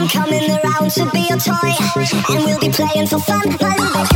I'm coming around to be your toy. And we'll be playing for fun. My little